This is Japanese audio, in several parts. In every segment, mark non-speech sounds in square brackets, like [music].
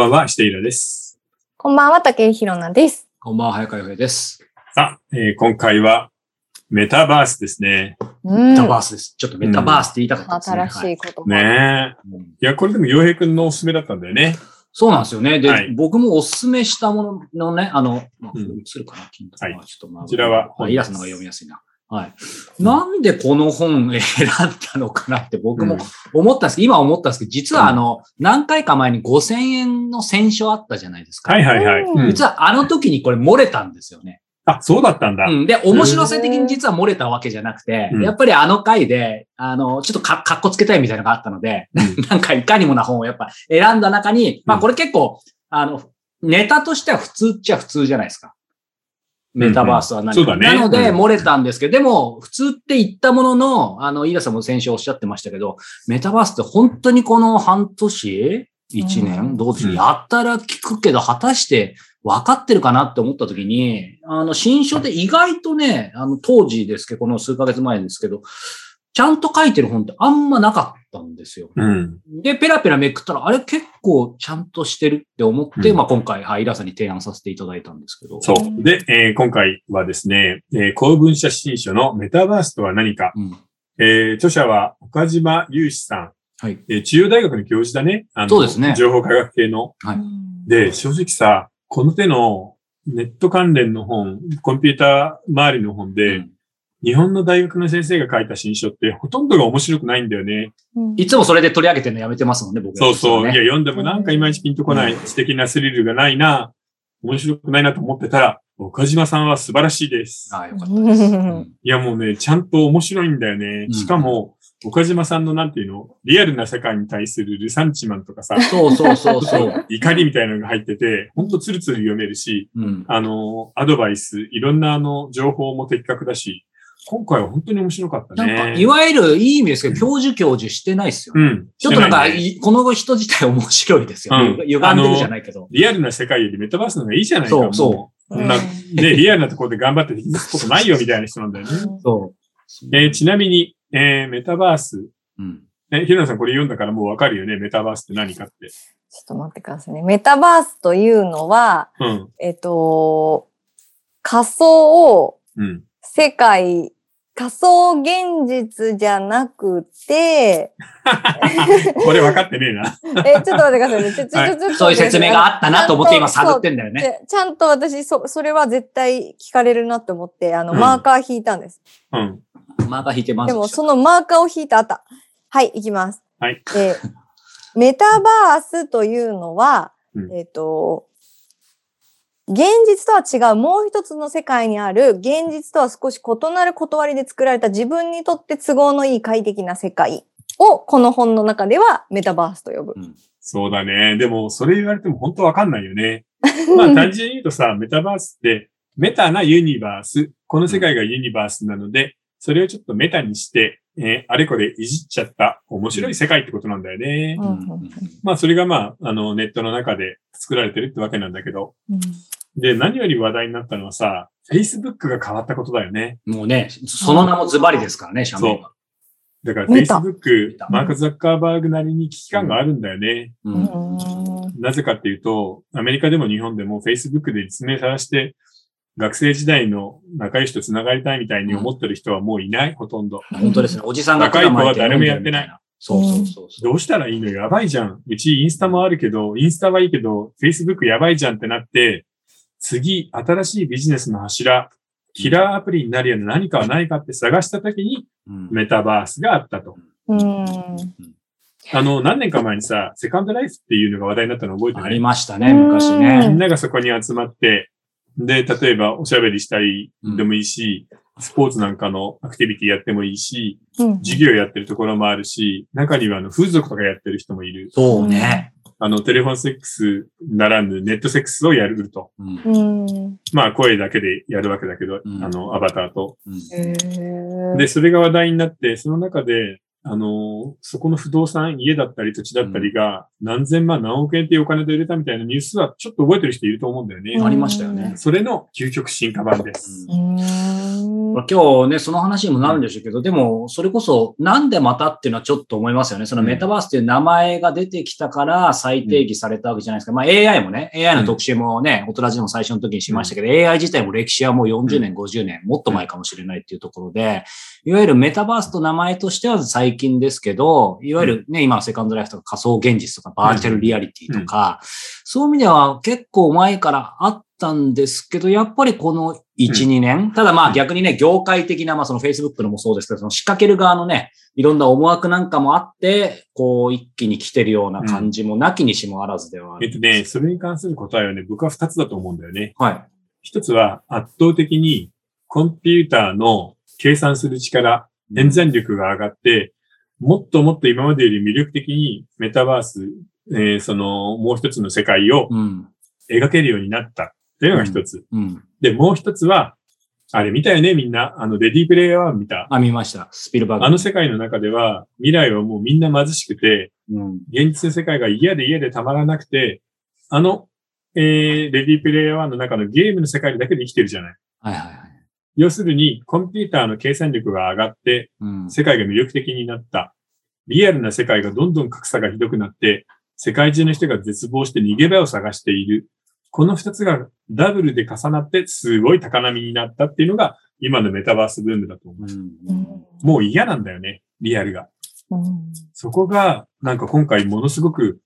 ばんは、していらです。こんばんは、竹井ひろなです。こんばんは、早川洋平です。さあ、えー今回はメタバースですね。うんメタバースです。ちょっとメタバースって言いたかったですね。新しい言葉。ねえ。はいや、これでも洋平くんのおすすめだったんだよね。そうなんですよね。で、はい僕もおすすめしたもののね、あの、まあ、うん映るかな、金はいちょっとまあ、こちらははいイラストの方が読みやすいな。はい。なんでこの本選んだのかなって僕も思ったんですけど、今思ったんですけど、実はあの、何回か前に5000円の選書あったじゃないですか。はいはいはい。うんうん実はあの時にこれ漏れたんですよね。あ、そうだったんだ。うん。で、面白さ的に実は漏れたわけじゃなくて、うんやっぱりあの回で、あの、ちょっとか、かっこつけたいみたいなのがあったので、うん [laughs] なんかいかにもな本をやっぱ選んだ中に、まあこれ結構、あの、ネタとしては普通っちゃ普通じゃないですか。メタバースは何か。うんうん。ね。なので、うん。漏れたんですけど、でも、普通って言ったものの、あの、イーラさんも先週おっしゃってましたけど、メタバースって本当にこの半年？一年、うん。どうでしょう、うんやったら聞くけど、果たして分かってるかなって思った時に、あの、新書で意外とね、あの、当時ですけど、この数ヶ月前ですけど、ちゃんと書いてる本ってあんまなかったんですよ。うん。で、ペラペラめくったら、あれ結構ちゃんとしてるって思って、うんまあ今回、はい、イラさんに提案させていただいたんですけど。そう。で、えー今回はですね、えー公文写真書のメタバースとは何か。うん。えー著者は岡島雄志さん。はい。えー中央大学の教授だね。あのそうですね情報科学系の。はいで、正直さ、この手のネット関連の本、コンピューター周りの本で、うん日本の大学の先生が書いた新書ってほとんどが面白くないんだよね。うんいつもそれで取り上げてるのやめてますもんね、僕そうそう。いや、ね、読んでもなんかいまいちピンとこない、うん知的なスリルがないな、面白くないなと思ってたら、岡島さんは素晴らしいです。ああ、よかったです。うんいや、もうね、ちゃんと面白いんだよね。うんしかも、岡島さんのなんていうの、リアルな世界に対するルサンチマンとかさ、そうそうそうそう。怒りみたいなのが入ってて、ほんとツルツル読めるし、うん。あの、アドバイス、いろんなあの、情報も的確だし、今回は本当に面白かったね。なんか、いわゆるいい意味ですけど、教授教授してないっすよ。うん。ちょっとなんか、ねいこの人自体面白いですよね。うん歪んでるじゃないけど。リアルな世界よりメタバースの方がいいじゃないか。そうそう。こんな、ね、リアルなところで頑張ってできることないよみたいな人なんだよね。そえーちなみに、えーメタバース。う。うん。え、ひろなさんこれ読んだからもうわかるよね。メタバースって何かって。ちょっと待ってくださいね。メタバースというのは、うん。えっと、仮想をうん。世界、仮想現実じゃなくて、[laughs] これ分かってねえな。え、ちょっと待ってくださいね。ちょ、ちょ、ちょ、ちょっとそういう説明があったなと思って今探ってんだよね。でちゃんと私、そ、それは絶対聞かれるなって思って、あの、うんマーカー引いたんです。うん。マーカー引いてます。でも、そのマーカーを引いたあった。はい、いきます。はい。で、メタバースというのは、うんえっ、と、現実とは違うもう一つの世界にある現実とは少し異なる断りで作られた自分にとって都合のいい快適な世界をこの本の中ではメタバースと呼ぶ。そうだね。でも、それ言われても本当わかんないよね。[laughs] まあ、単純に言うとさ、メタバースって、メタなユニバース。この世界がユニバースなので、それをちょっとメタにして、えーあれこれいじっちゃった面白い世界ってことなんだよね。ううんん。まあ、それがまあ、あの、ネットの中で作られてるってわけなんだけど。うんで、何より話題になったのはさ、Facebook が変わったことだよね。もうね、その名もズバリですからね、社名が。だから Facebook タ、マーク・ザッカーバーグなりに危機感があるんだよね。う。うんんなぜかっていうと、アメリカでも日本でも Facebook で実名さらして、学生時代の仲良しと繋がりたいみたいに思ってる人はもういない、ほとんど。本当ですね。おじさんが若い子は誰もやってない。そうそうそうそう。どうしたらいいの？やばいじゃん。うちインスタもあるけど、インスタはいいけど、Facebook やばいじゃんってなって、次、新しいビジネスの柱、キラーアプリになるような何かはないかって探した時に、うんメタバースがあったと。うんあの、何年か前にさ、セカンドライフっていうのが話題になったの覚えてありましたね、昔うみねん。ながそこに集まって、で、例えばおしゃべりしたりでもいいし、スポーツなんかのアクティビティやってもいいし、うん授業やってるところもあるし、中にはあの風俗とかやってる人もいる。そうね。あの、テレフォンセックスならぬネットセックスをやると。うん。うん。まあ、声だけでやるわけだけど、うん。あの、アバターと。うん。で、それが話題になって、その中で、あの、そこの不動産、家だったり土地だったりが、何千万何億円っていうお金で売れたみたいなニュースはちょっと覚えてる人いると思うんだよね。ありましたよね。それの究極進化版です。今日ね、その話にもなるんでしょうけど、でも、それこそ、なんでまたっていうのはちょっと思いますよね。そのメタバースっていう名前が出てきたから再定義されたわけじゃないですか。まあ AI もね、AI の特集もね、大人じの最初の時にしましたけど、AI 自体も歴史はもう40年、50年、もっと前かもしれないっていうところで、いわゆるメタバースと名前としては最近ですけど、いわゆるね、今のセカンドライフとか仮想現実とかバーチャルリアリティとか、そういう意味では結構前からあったんですけど、やっぱりこの1、2年、ただまあ逆にね、業界的な、まあその Facebook のもそうですけど、その仕掛ける側のね、いろんな思惑なんかもあって、こう一気に来てるような感じもなきにしもあらずではある。えっとね、それに関する答えはね、僕は二つだと思うんだよね。はい。一つは圧倒的にコンピューターの計算する力、演算力が上がって、もっともっと今までより魅力的にメタバース、えーそのもう一つの世界をうん。描けるようになったっていうのが一つ。うん。で、もう一つは、あれ見たよね、みんな。あの、レディープレイヤー1見た。あ、見ました。スピルバーグ。あの世界の中では、未来はもうみんな貧しくて、うん。現実の世界が嫌で嫌でたまらなくて、あの、えー、レディープレイヤー1の中のゲームの世界だけで生きてるじゃないはいはい。要するに、コンピューターの計算力が上がって、うん。世界が魅力的になった。リアルな世界がどんどん格差がひどくなって、世界中の人が絶望して逃げ場を探している。この二つがダブルで重なって、すごい高波になったっていうのが、今のメタバースブームだと思う。うん。もう嫌なんだよね、リアルが。うんそこが、なんか今回ものすごく、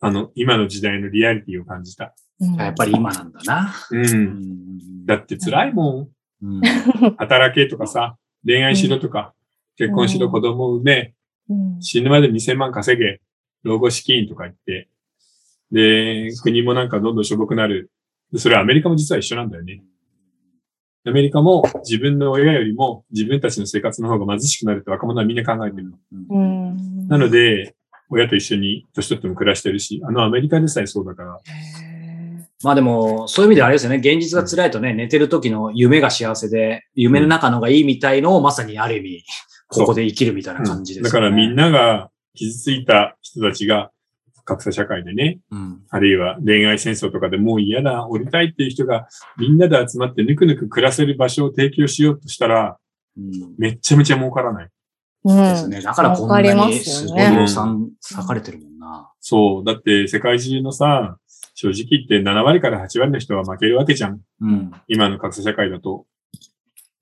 あの、今の時代のリアリティを感じた。やっぱり今なんだな。う。うんん。だって辛いもん。うん。働けとかさ、恋愛しろとか、結婚しろ、うん子供産め、うん死ぬまで2000万稼げ、老後資金とか言って、で、国もなんかどんどんしょぼくなる。それはアメリカも実は一緒なんだよね。アメリカも自分の親よりも自分たちの生活の方が貧しくなるって若者はみんな考えてるの。うんなので、親と一緒に年取っても暮らしてるし、あのアメリカでさえそうだから、へまあでも、そういう意味ではあれですよね。現実が辛いとね、寝てる時の夢が幸せで、夢の中のがいいみたいのをまさにある意味、ここで生きるみたいな感じですよね。だからみんなが傷ついた人たちが格差社会でね、うん。あるいは恋愛戦争とかでもう嫌だ、降りたいっていう人がみんなで集まってぬくぬく暮らせる場所を提供しようとしたら、うん。めっちゃめちゃ儲からない。うんですね。だからこんなにすよねすごい量産割かれてるもんな。そう。だって世界中のさ、正直言って7割から8割の人は負けるわけじゃん。うん。今の格差社会だと。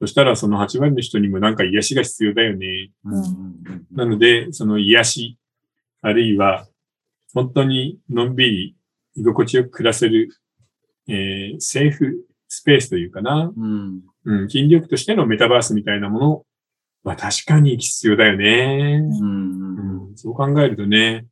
そしたらその8割の人にもなんか癒しが必要だよね。うんうんなので、その癒し、あるいは本当にのんびり居心地よく暮らせる、えー、セーフスペースというかな。うん。うん、筋力としてのメタバースみたいなものは確かに必要だよね。うん。うん。うん、そう考えるとね、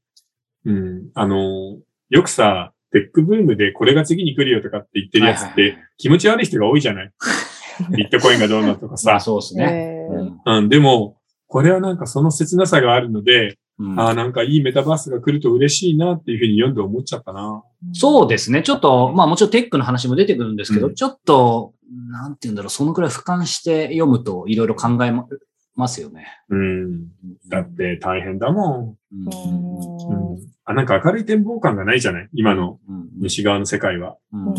うん、あの、よくさ、テックブームでこれが次に来るよとかって言ってるやつって気持ち悪い人が多いじゃない？[laughs] ビットコインがどうのとかまあさ。そうですーね。うん、でも、これはなんかその切なさがあるので、うんああ、なんかいいメタバースが来ると嬉しいなっていうふうに読んで思っちゃったな。そうですね。ちょっと、まあもちろんテックの話も出てくるんですけど、うんちょっと、なんて言うんだろう、そのくらい俯瞰して読むといろいろ考えまますよね。うん。だって大変だもうんん。うん。あ、なんか明るい展望感がないじゃない？今のうん西側の世界は。うん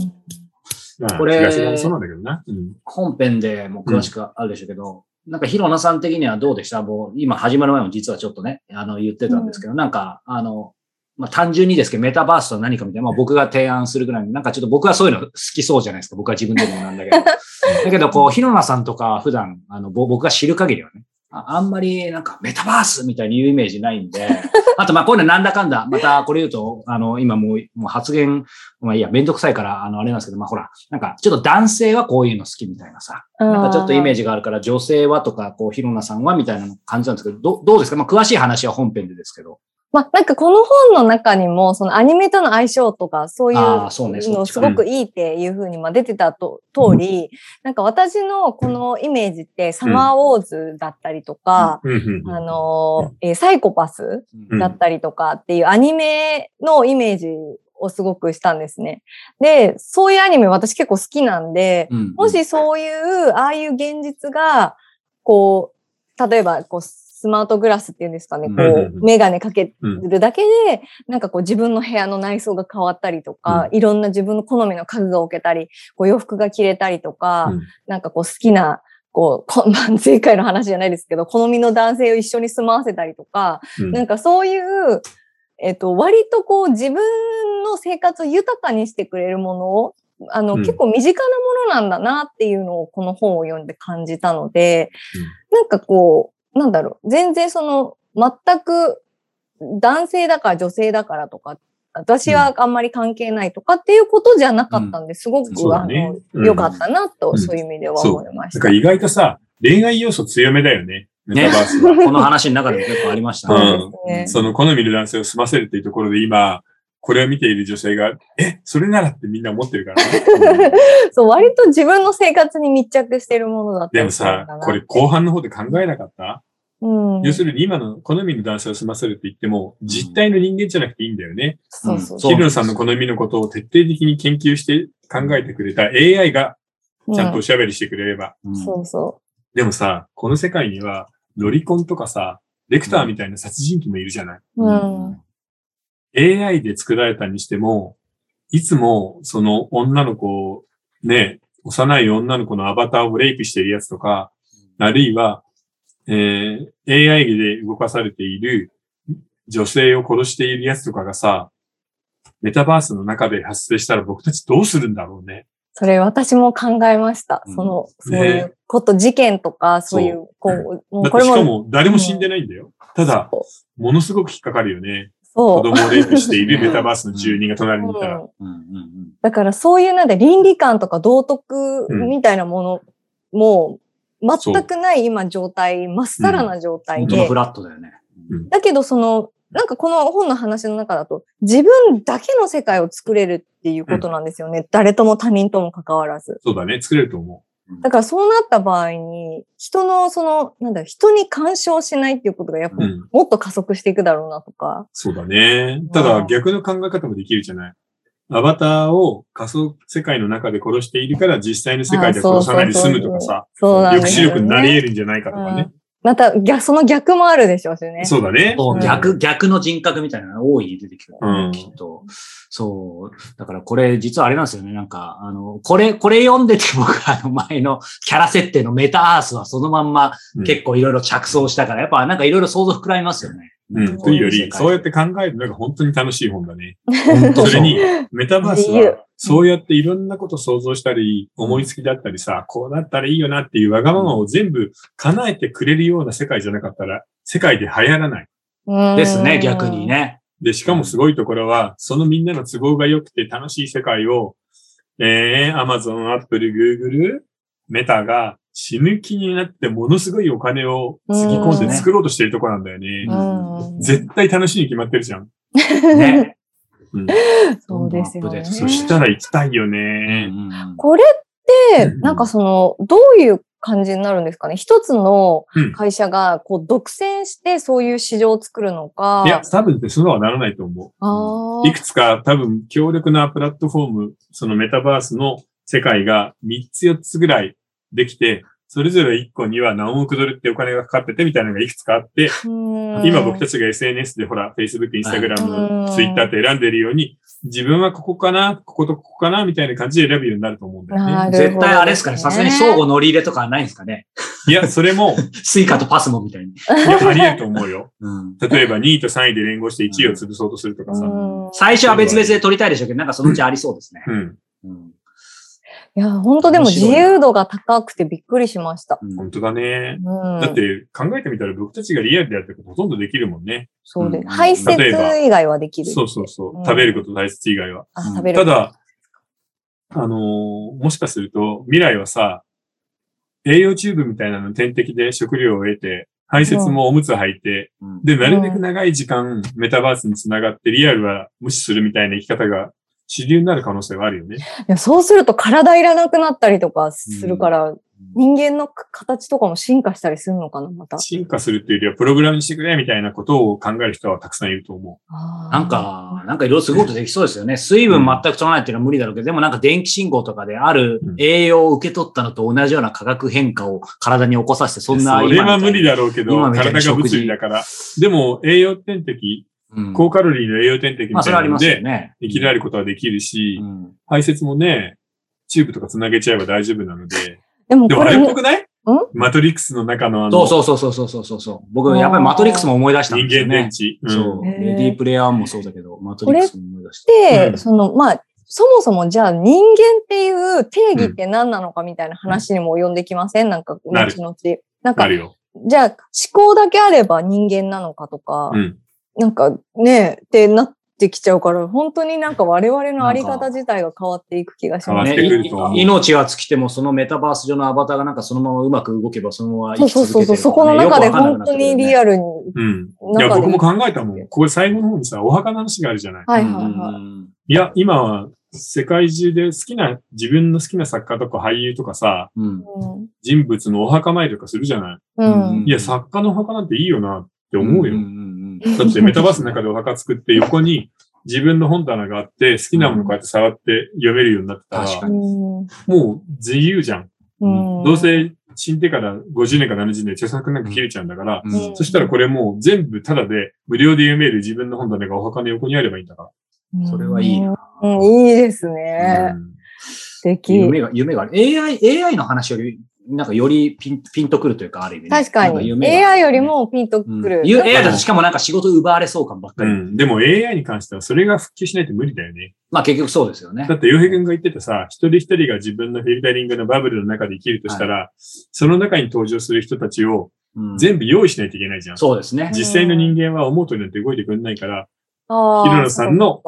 これ東側もそうなんだけどな。うん。本編でも詳しくあるでしょうけど、なんか、ヒロナさん的にはどうでした？もう、今始まる前も実はちょっとね、あの、言ってたんですけど、なんか、あの、まあ、単純にですけど、メタバースとは何かみたいな、まあ、僕が提案するぐらいに、なんかちょっと僕はそういうの好きそうじゃないですか。僕は自分でもなんだけど。[laughs] だけど、こう、ヒロナさんとか普段、あの、ぼ僕が知る限りはね、ああんまりなんかメタバースみたいに言うイメージないんで、[laughs] あとまあこういうのなんだかんだ、またこれ言うと、あの、今もう、もう発言、まあいいや、めんどくさいから、あの、あれなんですけど、まあほら、なんかちょっと男性はこういうの好きみたいなさ、なんかちょっとイメージがあるから、女性はとか、こう、ヒロナさんはみたいな感じなんですけど、どどうですか？まあ詳しい話は本編でですけど。まあ、なんかこの本の中にも、そのアニメとの相性とか、そういうのすごくいいっていうふうにまあ出てたと通り、なんか私のこのイメージってサマーウォーズだったりとか、あのーえーサイコパスうん。だったりとかっていうアニメのイメージをすごくしたんですね。で、そういうアニメ私結構好きなんで、うん。もしそういう、ああいう現実が、こう、例えば、こう、スマートグラスっていうんですかね、こうメガネかけうん。るだけで、なんかこう自分の部屋の内装が変わったりとか、いろんな自分の好みの家具が置けたり、こう洋服が着れたりとか、うん。なんかこう好きな、こう、こまあ、前回の話じゃないですけど、好みの男性を一緒に住まわせたりとか、うん。なんかそういう、えっと、割とこう自分の生活を豊かにしてくれるものを、あの、うん。結構身近なものなんだなっていうのをこの本を読んで感じたので、なんかこう、なんだろう、全然その、全く男性だから女性だからとか、私はあんまり関係ないとかっていうことじゃなかったんで、すごく、そうんの、良かったなと、うんそういう意味では思いました。なんか意外とさ、恋愛要素強めだよね。メね。この話の中でも結構ありましたね。ですね。その好みの男性を済ませるっていうところで今、これを見ている女性が、え、それならってみんな思ってるからね。[laughs] そう、割と自分の生活に密着してるものだったでもさこれ後半の方で考えなかった、うん。要するに今の好みの男性を済ませるって言っても、実体の人間じゃなくていいんだよね。そうそうそうヒルノさんの好みのことを徹底的に研究して考えてくれた AI がちゃんとおしゃべりしてくれれば。うんそうそでもさ、この世界には、ロリコンとかさ、レクターみたいな殺人鬼もいるじゃない。う。うん。AI で作られたにしても、いつもその女の子を、ね、幼い女の子のアバターをレイプしているやつとか、あるいは、えー AI で動かされている女性を殺しているやつとかがさ、メタバースの中で発生したら僕たちどうするんだろうね。それ私も考えました。うんその、そういうこと、事件とか、そういう、こう、もうこれも、しかも誰も死んでないんだよ。ただ、そうものすごく引っかかるよね。子供をレイプしている [laughs] メタバースの住人が隣にいたら。うんうんうんだからそういうなんで倫理観とか道徳みたいなものも全くない今状態、まっさらな状うん。態で本当のフ、ラットだよね。うんだけどその、なんかこの本の話の中だと、自分だけの世界を作れるっていうことなんですよね。誰とも他人とも関わらず。そうだね。作れると思だからそうなった場合に、人のその、なんだ人に干渉しないっていうことがやっう。ぱうん。もっと加速していくだろうなとか。そうだね。ただ逆の考え方もできるじゃない。アバターを仮想世界の中で殺しているから実際の世界で殺さないで済むとかさ。抑止力になり得るんじゃないかとかね。また逆、その逆もあるでしょうしね。そうだね。そう逆、逆の人格みたいなのが多い出てきる、うんきっと。そう。だからこれ実はあれなんですよね。なんか、あの、これ、これ読んでて僕あの前のキャラ設定のメタアースはそのまんまうん結構いろいろ着想したから、やっぱなんかいろいろ想像膨らみますよね。うん。というより、そうやって考えるのが本当に楽しい本だね。本 [laughs] 当それに、[laughs] メタバースは、そうやっていろんなこと想像したり、思いつきだったりさ、こうなったらいいよなっていうわがままを全部叶えてくれるような世界じゃなかったら、世界で流行らない。うんですね、逆に。ね。で、しかもすごいところは、そのみんなの都合が良くて楽しい世界を、えー、Amazon、Apple、Google、メタが死ぬ気になってものすごいお金をつぎ込んで作ろうとしてるところなんだよね。うん。絶対楽しいに決まってるじゃん。ね。うん、[laughs] そうですよね。そしたら行きたいようんね。うんこれって、うんなんかその、どういう感じになるんですかね？一つのうん会社が、こう、独占してそういう市場を作るのか。いや、多分ってそうはならないと思う。いくつか多分強力なプラットフォーム、そのメタバースの世界が3つ4つぐらいできて、それぞれ1個には何億ドルってお金がかかっててみたいなのがいくつかあって、今今僕たちが SNS でほら、Facebook、うん Instagram、Twitter って選んでるように、自分はここかな、こことここかな、みたいな感じで選ぶようになると思うんだよね。なる絶対あれですかね。さすがに相互乗り入れとかはないんですかね。いや、それも、 Suica と PASMO みたいに。いや、あり得ると思うよ。うん例えば2位と3位で連合して1位を潰そうとするとかさ。うん最初は別々で取りたいでしょうけど、なんかそのうちありそうですね。うん。うんいや、本当でも自由度が高くてびっくりしました。うん本当だね。うん。だって考えてみたら僕たちがリアルでやってることほとんどできるもんね。そうでうん排泄以外はできる。そうそうそうう。ん食べること排泄以外は。あ、食べる。ただ、あのーもしかすると未来はさ、栄養チューブみたいなの点滴で食料を得て、排泄もおむつ履いて、うんで、なるべく長い時間メタバースにつながってリアルは無視するみたいな生き方が主流になる可能性はあるよね。いやそうすると体いらなくなったりとかするから、人間の形とかも進化したりするのかな、また。進化するっていうよりはプログラムにしてくれみたいなことを考える人はたくさんいると思あーなんか、なんかいろいろすごいことできそうですよね。水分全く取らないっていうのは無理だろうけど、でもなんか電気信号とかであるうん栄養を受け取ったのと同じような化学変化を体に起こさせて、う。そんなそれは無理だ。だろうけど、体が物理だから。でも栄養点滴、うん高カロリーの栄養点滴みたいなので、ね。生きられることはできるし、うん排泄もね、チューブとか繋げちゃえば大丈夫なので。でもでもあれっぽ、くない？マトリックスの中のあそうの、そうそうそうそうそうそう。僕、やっぱりマトリックスも思い出したん人ですよね。間電池。うんそう。レディープレイヤーもそうだけど、マトリックスも思い出した。で、うんその、まあ、そもそもじゃあ人間っていう定義って何なのかみたいな話にも及んできません？なんか、なる後々。なんかな、るよ。じゃあ思考だけあれば人間なのかとか、うん。なんかね、ってなってきちゃうから、本当になんか我々のあり方自体が変わっていく気がし変わます。ってくると思うねい命は尽きても、そのメタバース上のアバターがなんかそのままうまく動けば、そのままそう生き続けてるそうそうそう、そこの中で本当にリル。アルに。うん。いや、僕も考えたもん。これ最後の方にさ、お墓の話があるじゃない。はいはいはい。うんいや、今は世界中で好きな、自分の好きな作家とか俳優とかさ、うん人物のお墓参りとかするじゃない。うん。うんいや、作家のお墓なんていいよなって思うよ。んんだってメタバースの中でお墓作って横に自分の本棚があって好きなものこうやって触って読めるようになってたら、確かうんもう自由じゃん。うんどうせ死んでから50年か70年で著作なんか切れちゃうんだから、うんうんそしたらこれもう全部タダで無料で読める自分の本棚がお墓の横にあればいいんだかそれはいいな。うん、いいですら。ね。うん素敵。夢が、夢がある。AI、AI の話より、なんかよりピンピンとくるというか、ある意味ね、確かに。なん夢が AI よりもピンとくうん AI だとしかもなんか仕事奪われそう感ばっかり。うん。でも AI に関してはそれが復旧しないと無理だよね。まあ結局そうですよねだ。って、洋平君が言ってたさ、一人一人が自分のフィルタリングのバブルの中で生きるとしたら、その中に登場する人たちをうん全部用意しないといけないじゃん。そうですね。実際の人間は思うとおりなんて動いてくれないから、あー平野さんの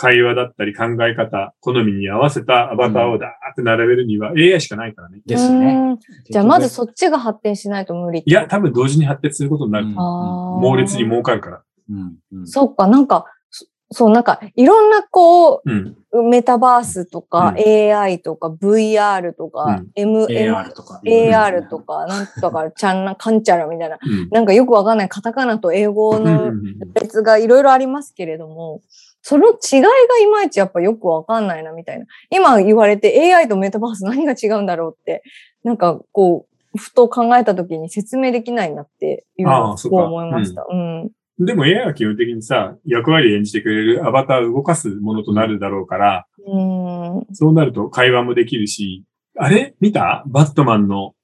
会話だったり考え方、好みに合わせたアバターをダーって並べるには AI しかないからね。かですね。うんじゃあまずそっちが発展しないと無理いや、多分同時に発展することになるとうん猛烈に儲かるから。うんうんそっか、なんか、そそう、なんか、いろんなこうん。う、メタバースとか、う AI とか、VR とか、うん M、M AR とか。AR とか、なんとか、ちゃんな、かんちゃらみたいな、うん。なんかよくわかんないカタカナと英語うんの別がいろいろありますけれども、その違いがいまいちやっぱよくわかんないなみたいな。今言われて AI とメタバース何が違うんだろうって、なんかこう、ふと考えた時に説明できないなっていうのをすごいああそうか思いました。うん。でも AI は基本的にさ、役割演じてくれるアバターを動かすものとなるだろうから、うん。そうなると会話もできるし、あれ？見た？バットマンの、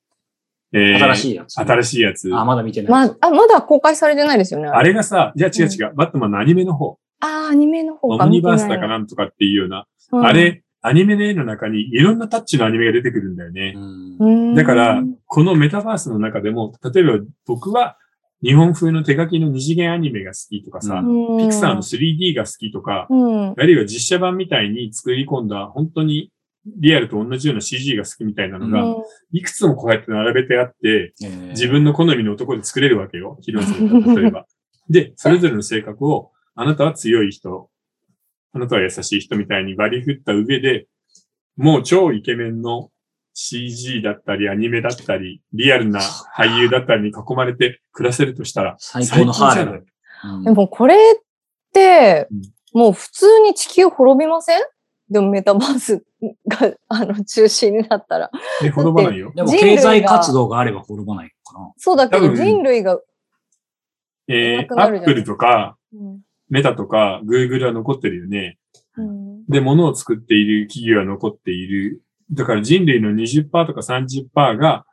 えー新しいやつ。新しいやつ。あ、まだ見てない。まあ、あ、まだ公開されてないですよね。あれがさ、じゃあ違う違う、バットマンのアニメの方、ああ、アニメの方オかムニバースだかなんとかっていうような、うんあれ、アニメの絵の中にいろんなタッチのアニメが出てくるんだよね。だから、このメタバースの中でも、例えば僕は日本風の手書きの二次元アニメが好きとかさ、うんピクサーの 3D が好きとか、うん。あるいは実写版みたいに作り込んだ本当にリアルと同じような CG が好きみたいなのが、うんいくつもこうやって並べてあって、えー自分の好みの男で作れるわけよ。ヒロさん例えば。で、それぞれの性格を、あなたは強い人、あなたは優しい人みたいに割り振った上で、もう超イケメンの CG だったり、アニメだったり、リアルな俳優だったりに囲まれて暮らせるとしたら、最高のハーレ。でもこれってうん、もう普通に地球滅びません？でもメタバースが、あの、中心になったら。で、滅ばないよ。でも経済活動があれば滅ばないのかな。そうだけど人類が、えー、アップルとか、うんメタとか、グーグルは残ってるよね。うんで、物を作っている企業は残っている。だから人類の20%とか30%が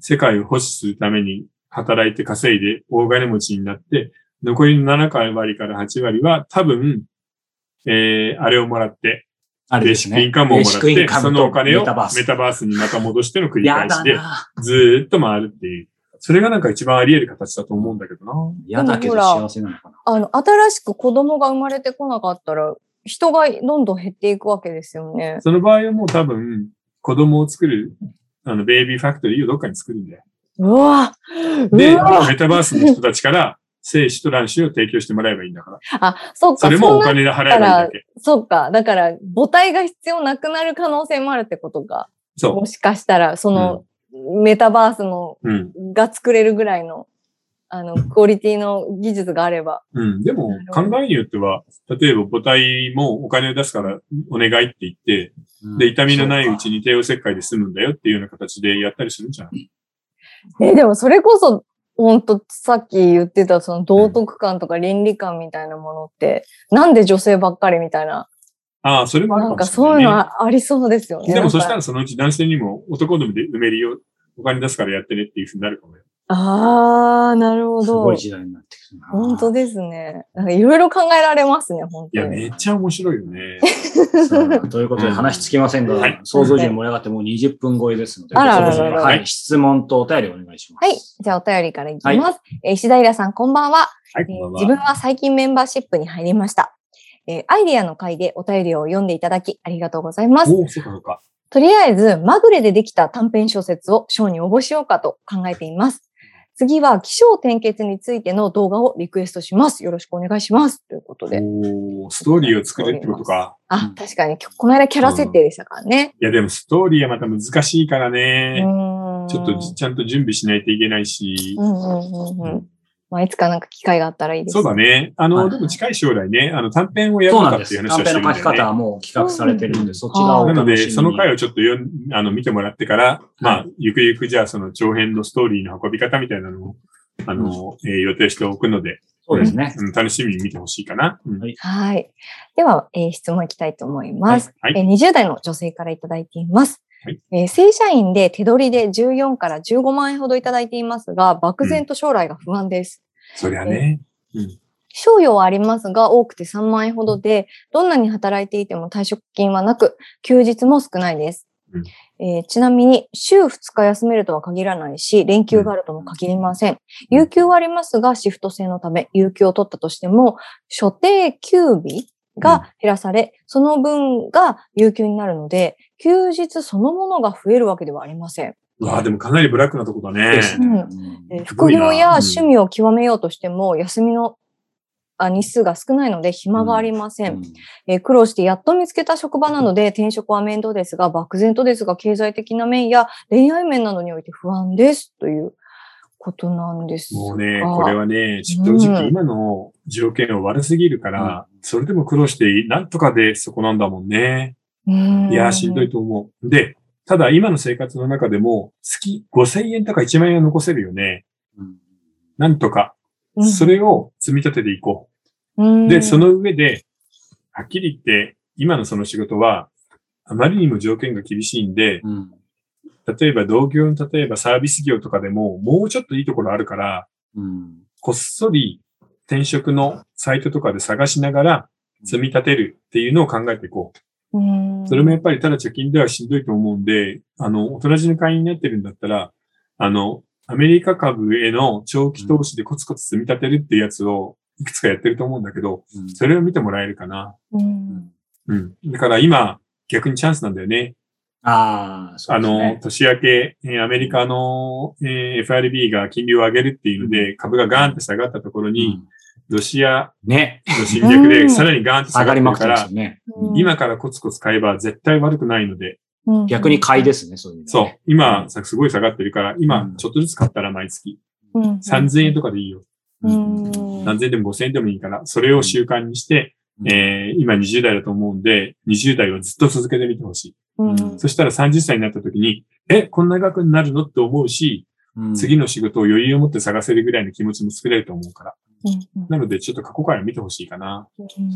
世界を保守するために働いて稼いで大金持ちになって、残りの7割から8割は多分、えー、あれをもらって、あれですね。ベーシックインカムをもらって、そのお金をメタバースメタバースにまた戻しての繰りや返しで。ずーっと回るっていう。それがなんか一番あり得る形だと思うんだけどな。やだけど幸せなのかな。あの、新しく子供が生まれてこなかったら、人がどんどん減っていくわけですよね。その場合はもう多分、子供を作る、あの、ベイビーファクトリーをどっかに作るんだよ。うわで、メタバースの人たちから精子と卵子を提供してもらえばいいんだから。あ、そっか。それもお金で払えばいいだけ？そっか。だから、母体が必要なくなる可能性もあるってことか。そもしかしたら、その、メタバースの、う。うん。が作れるぐらいの、あの、クオリティの技術があれば。うん。でも考えによっては、例えば母体もお金を出すからお願いって言って、で、痛みのないうちに帝王切開で済むんだよっていうような形でやったりするんじゃない？え、でもそれこそ、本当さっき言ってたその道徳感とか倫理観みたいなものって、なんで女性ばっかりみたいな、ああ、それもあるなんかかもしれない、ね。そういうのあありそうですよね。でもそしたなんからそのうち男性にも男のみで埋めるよ。お金出すからやってねっていうふうになるかもよ。あー、なるほどすごい。時代になってくるな。本当ですね。なんかいろいろ考えられますね、本いや、当に。めっちゃ面白いよね。[laughs] ということで話つきませんが、はい想像以上に盛り上がってもう20分超えですので、あらららはい、質問とお便りお願いします。はい。じゃあお便りからいきます。えー石平さん、こんばんは。はい、えーこんばん自分は最近メンバーシップに入りました。えーアイデアの回でお便りを読んでいただきありがとうございます。おお、そうかそうか。とりあえず、まぐれでできた短編小説を賞に応募しようかと考えています。次は気象転結についての動画をリクエストします。よろしくお願いします。ということで。おーストーリーを作るってことか。あ、確かに、この間キャラ設定でしたからね。いや、でもストーリーはまた難しいからうね。ちょっとちゃんと準備しないといけないしう。んうんうんうん。まあ、いつかなんか機会があったらいいですそうだね。あの、はいでも近い将来ね、あの短編をやるかっていう短話はしてるね。編の書き方はもう企画されてるんで、うんそちらをおなので。その回をちょっとよんあの見てもらってから、まあ、ゆくゆくじゃあその長編のストーリーの運び方みたいなのを、あの、えー予定しておくので、そうですね。うん楽しみに見てほしいかな。うんはいはい。では、えー質問いきたいと思います。はい。はいえー20代の女性からいただいています。はいえー正社員で手取りで14から15万円ほどいただいていますが、漠然と将来が不安です。そりゃね。賞与はありますが、多くて3万円ほどで、どんなに働いていても退職金はなく、休日も少ないです。うんえーちなみに、週2日休めるとは限らないし、連休があるとも限りません。有給はありますが、シフト制のため、有給を取ったとしても、所定休日が減らされ、その分が有給になるので、休日そのものが増えるわけではありません。うわあでもかなりブラックなとこだね。うん副業や趣味を極めようとしても、休みのあ日数が少ないので暇がありません。えー苦労してやっと見つけた職場なので転職は面倒ですが、漠然とですが経済的な面や恋愛面などにおいて不安ですということなんですが。もうね、これはね、正直今の条件は悪すぎるから、それでも苦労して、なんとかでそこなんだもんね。うんいやー、しんどいと思う。で、ただ今の生活の中でも、月5000円とか1万円は残せるよね。うんなんとか。うんそれを積み立てていこうんう。で、その上で、はっきり言って、今のその仕事は、あまりにも条件が厳しいんで、うん例えば同業の例えばサービス業とかでも、もうちょっといいところあるから、うんこっそり転職のサイトとかで探しながら積み立てるっていうのを考えていこう。うんそれもやっぱりただ貯金ではしんどいと思うんで、あの、大人じの会員になってるんだったら、あの、アメリカ株への長期投資でコツコツ積み立てるっていうやつをいくつかやってると思うんだけど、うんそれを見てもらえるかな。うんうん。だから今、逆にチャンスなんだよね。ああ、そうあのですね、。年明け、えーアメリカの、えー FRB が金利を上げるっていうので、株がガーンって下がったところに、うんロシアね。の侵略でさらにガーンって下下がりまくから、ね。うん今からコツコツ買えば絶対悪くないので、うん逆に買いですね、そういうね。そう。今、さすごい下がってるから、今う、んちょっとずつ買ったら毎月。うん3000円とかでいいよ。うん3000円でも5000円でもいいから、それを習慣にして、うんえー今20代だと思うんで、20代をずっと続けてみてほしい。うんそしたら30歳になった時に、え、こんな額になるの？って思うし、うん次の仕事を余裕を持って探せるぐらいの気持ちも作れると思うから。うんなので、ちょっと過去回を見てほしいかな。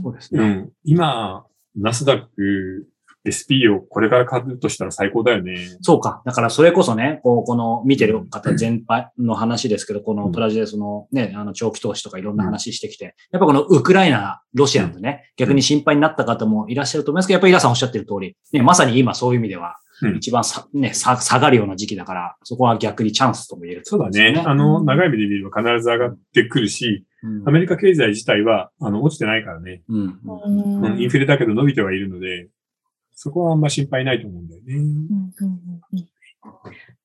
そうですね。うん。今、ナスダック、SP をこれから買うとしたら最高だよね。そうか。だからそれこそね、こう、この見てる方全般の話ですけど、このトラジでそのね、あの長期投資とかいろんな話してきて、やっぱこのウクライナ、ロシアのね、逆に心配になった方もいらっしゃると思いますけど、やっぱりイラさんおっしゃってる通り、ね、まさに今そういう意味ではう、ん一番さ、ね、さ下がるような時期だから、そこは逆にチャンスとも言えるとそうだね。あの、長い目で見れば必ず上がってくるし、うんアメリカ経済自体は、あの、落ちてないからね。うん。うん。うん。インフレだけど伸びてはいるので、そこはあんま心配ないと思うんだよね。うん。うん。うん。うん。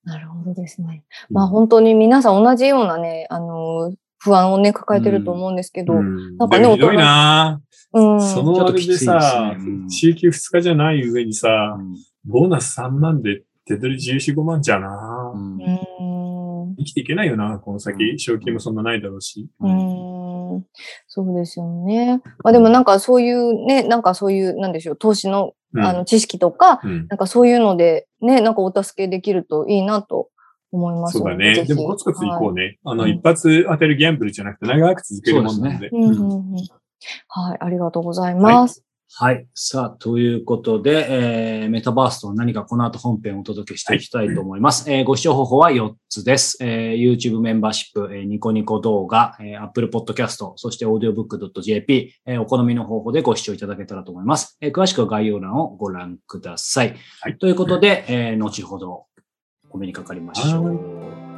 なるほどですね。まあ本当に皆さん同じようなね、あの、不安をね、抱えてると思うんですけど、うん。なんかねひどいな。うん。そのあれでさですね。うん、週休2日じゃない上にさ、うん。ボーナス3万で手取り14、5万じゃな、うん。うん。生きていけないよな、この先。賞金もそんなないだろうし。うーんそうですよね。まあでもなんかそういうね、なんかそういう、なんでしょう、投資のうんあの知識とか、うんなんかそういうのでね、なんかお助けできるといいなと思いますそうだね。でもコツコツいこうね。あの、うん一発当てるギャンブルじゃなくて長く続けるもんなので。うんうんうんはい、ありがとうございます。はい。さあ、ということで、えー、メタバースとは何かこの後本編をお届けしていきたいと思います。えーご視聴方法は4つです。えー YouTube メンバーシップ、えーニコニコ動画、えー Apple Podcast、そして audiobook.jp、えーお好みの方法でご視聴いただけたらと思います。えー詳しくは概要欄をご覧ください。はいということで、えー後ほどお目にかかりましょはう。